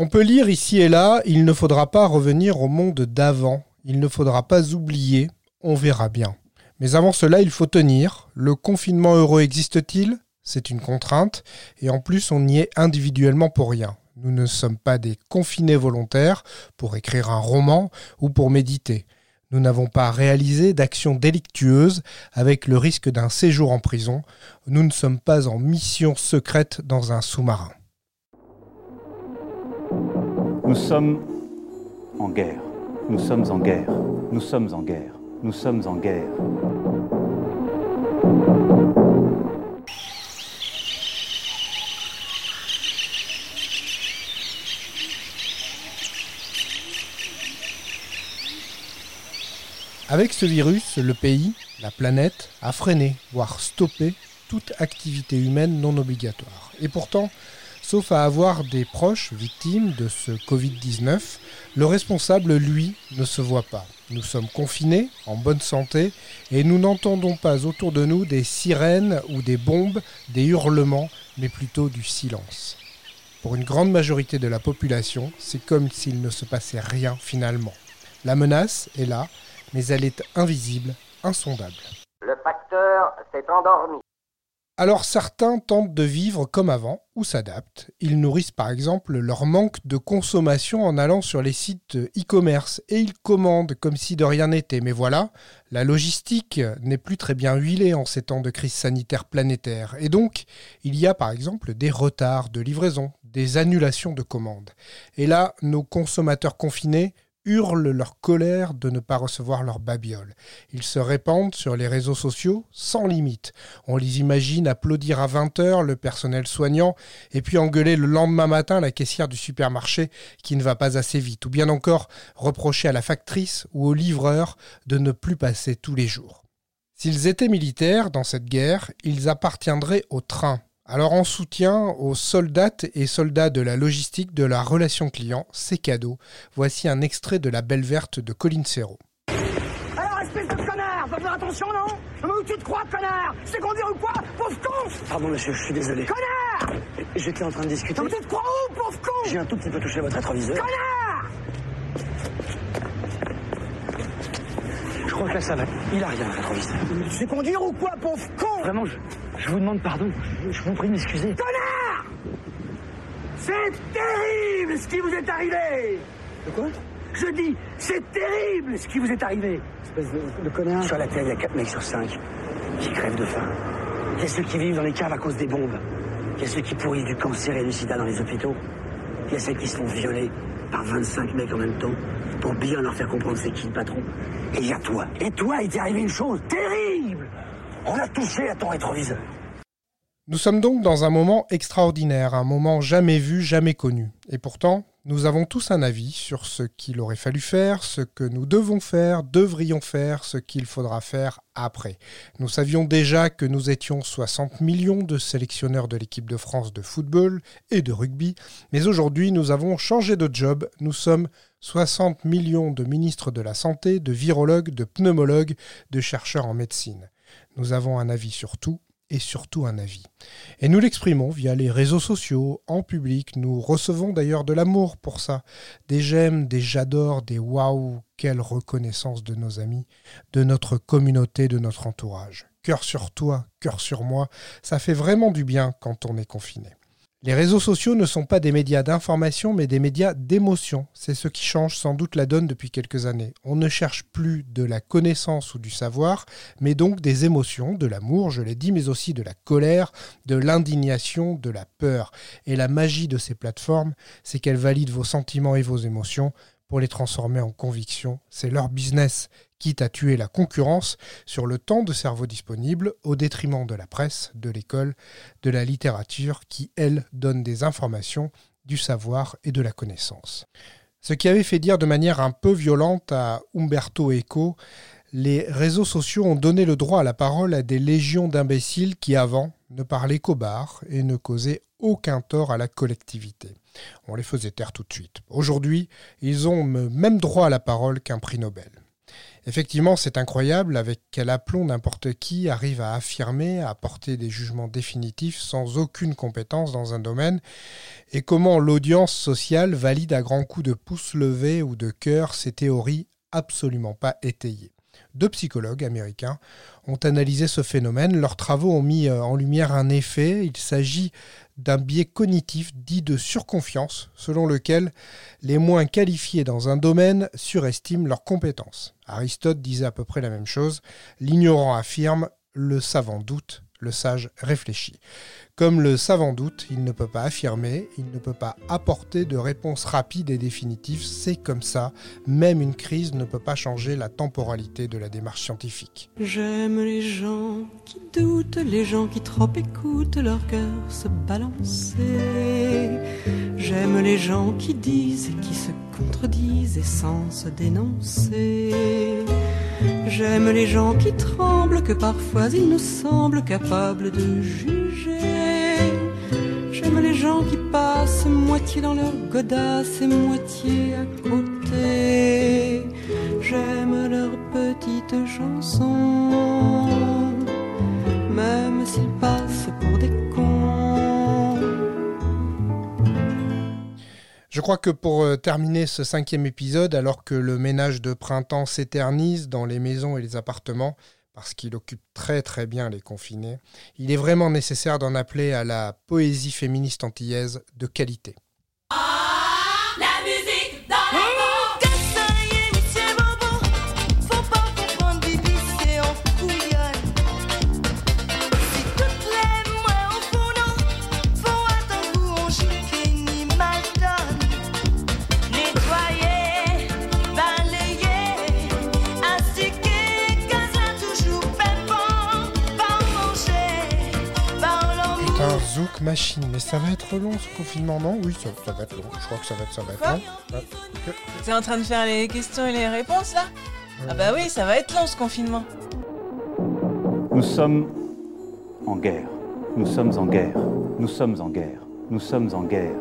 On peut lire ici et là, il ne faudra pas revenir au monde d'avant, il ne faudra pas oublier, on verra bien. Mais avant cela, il faut tenir. Le confinement heureux existe-t-il? C'est une contrainte, et en plus on y est individuellement pour rien. Nous ne sommes pas des confinés volontaires pour écrire un roman ou pour méditer. Nous n'avons pas réalisé d'actions délictueuses avec le risque d'un séjour en prison. Nous ne sommes pas en mission secrète dans un sous-marin. Nous sommes en guerre. Nous sommes en guerre. Nous sommes en guerre. Nous sommes en guerre. Avec ce virus, le pays, la planète, a freiné, voire stoppé toute activité humaine non obligatoire. Et pourtant, sauf à avoir des proches victimes de ce Covid-19, le responsable, lui, ne se voit pas. Nous sommes confinés, en bonne santé, et nous n'entendons pas autour de nous des sirènes ou des bombes, des hurlements, mais plutôt du silence. Pour une grande majorité de la population, c'est comme s'il ne se passait rien finalement. La menace est là, mais elle est invisible, insondable. Le facteur s'est endormi. Alors certains tentent de vivre comme avant ou s'adaptent. Ils nourrissent par exemple leur manque de consommation en allant sur les sites e-commerce et ils commandent comme si de rien n'était. Mais voilà, la logistique n'est plus très bien huilée en ces temps de crise sanitaire planétaire. Et donc, il y a par exemple des retards de livraison, des annulations de commandes. Et là, nos consommateurs confinés hurlent leur colère de ne pas recevoir leur babiole. Ils se répandent sur les réseaux sociaux sans limite. On les imagine applaudir à 20h le personnel soignant et puis engueuler le lendemain matin la caissière du supermarché qui ne va pas assez vite. Ou bien encore reprocher à la factrice ou au livreur de ne plus passer tous les jours. S'ils étaient militaires dans cette guerre, ils appartiendraient au train alors en soutien aux soldats et soldats de la logistique de la relation client, c'est cadeau. Voici un extrait de La Belle Verte de Colin Serrault. Alors espèce de connard, faut faire attention non? Mais où tu te crois connard? C'est conduire ou quoi? Pauvre con Pardon monsieur, je suis désolé. Connard J'étais en train de discuter. Mais tu te crois où pauvre con? J'ai un tout petit peu touché votre rétroviseur. Connard Je crois que là ça va. Il a rien le rétroviseur. Tu sais conduire ou quoi pauvre con? Vraiment, je, je vous demande pardon. Je, je vous prie de m'excuser. Connard C'est terrible ce qui vous est arrivé De quoi? Je dis, c'est terrible ce qui vous est arrivé Espèce de, de connard. Sur la Terre, il y a 4 mecs sur 5 qui crèvent de faim. Il y a ceux qui vivent dans les caves à cause des bombes. Il y a ceux qui pourrissent du cancer et du sida dans les hôpitaux. Il y a ceux qui se font violer par 25 mecs en même temps pour bien leur faire comprendre c'est qui le patron. Et il y a toi. Et toi, il t'est arrivé une chose terrible On a touché à ton rétroviseur. Nous sommes donc dans un moment extraordinaire, un moment jamais vu, jamais connu. Et pourtant, nous avons tous un avis sur ce qu'il aurait fallu faire, ce que nous devons faire, devrions faire, ce qu'il faudra faire après. Nous savions déjà que nous étions 60 millions de sélectionneurs de l'équipe de France de football et de rugby, mais aujourd'hui nous avons changé de job, nous sommes 60 millions de ministres de la Santé, de virologues, de pneumologues, de chercheurs en médecine. Nous avons un avis sur tout et surtout un avis. Et nous l'exprimons via les réseaux sociaux, en public. Nous recevons d'ailleurs de l'amour pour ça. Des j'aime, des j'adore, des waouh, quelle reconnaissance de nos amis, de notre communauté, de notre entourage. Cœur sur toi, cœur sur moi, ça fait vraiment du bien quand on est confiné. Les réseaux sociaux ne sont pas des médias d'information, mais des médias d'émotion. C'est ce qui change sans doute la donne depuis quelques années. On ne cherche plus de la connaissance ou du savoir, mais donc des émotions, de l'amour, je l'ai dit, mais aussi de la colère, de l'indignation, de la peur. Et la magie de ces plateformes, c'est qu'elles valident vos sentiments et vos émotions pour les transformer en convictions. C'est leur business, quitte à tuer la concurrence sur le temps de cerveau disponible au détriment de la presse, de l'école, de la littérature qui, elle, donne des informations, du savoir et de la connaissance. Ce qui avait fait dire de manière un peu violente à Umberto Eco les réseaux sociaux ont donné le droit à la parole à des légions d'imbéciles qui, avant, ne parlaient qu'au bar et ne causaient aucun tort à la collectivité. On les faisait taire tout de suite. Aujourd'hui, ils ont le même droit à la parole qu'un prix Nobel. Effectivement, c'est incroyable avec quel aplomb n'importe qui arrive à affirmer, à apporter des jugements définitifs sans aucune compétence dans un domaine, et comment l'audience sociale valide à grands coups de pouce levé ou de cœur ces théories absolument pas étayées. Deux psychologues américains ont analysé ce phénomène. Leurs travaux ont mis euh, en lumière un effet. Il s'agit d'un biais cognitif dit de surconfiance, selon lequel les moins qualifiés dans un domaine surestiment leurs compétences. Aristote disait à peu près la même chose. L'ignorant affirme, le savant doute, le sage réfléchit. Comme le savant doute, il ne peut pas affirmer, il ne peut pas apporter de réponse rapide et définitive, c'est comme ça, même une crise ne peut pas changer la temporalité de la démarche scientifique. J'aime les gens qui doutent, les gens qui trop écoutent leur cœur se balancer. J'aime les gens qui disent et qui se contredisent et sans se dénoncer. J'aime les gens qui tremblent, que parfois ils nous semblent capables de juger. J'aime les gens qui passent moitié dans leur godasse et moitié à côté. J'aime leurs petites chansons, même s'ils passent Je crois que pour euh, terminer ce cinquième épisode, alors que le ménage de printemps s'éternise dans les maisons et les appartements, parce qu'il occupe très très bien les confinés, il est vraiment nécessaire d'en appeler à la poésie féministe antillaise de qualité. Zouk Machine, mais ça va être long ce confinement, non? Oui, ça, ça va être long. Je crois que ça va être, ça va être Quoi long. T'es en train de faire les questions et les réponses là? Ah bah oui, ça va être long ce confinement. Nous sommes en guerre. Nous sommes en guerre. Nous sommes en guerre. Nous sommes en guerre.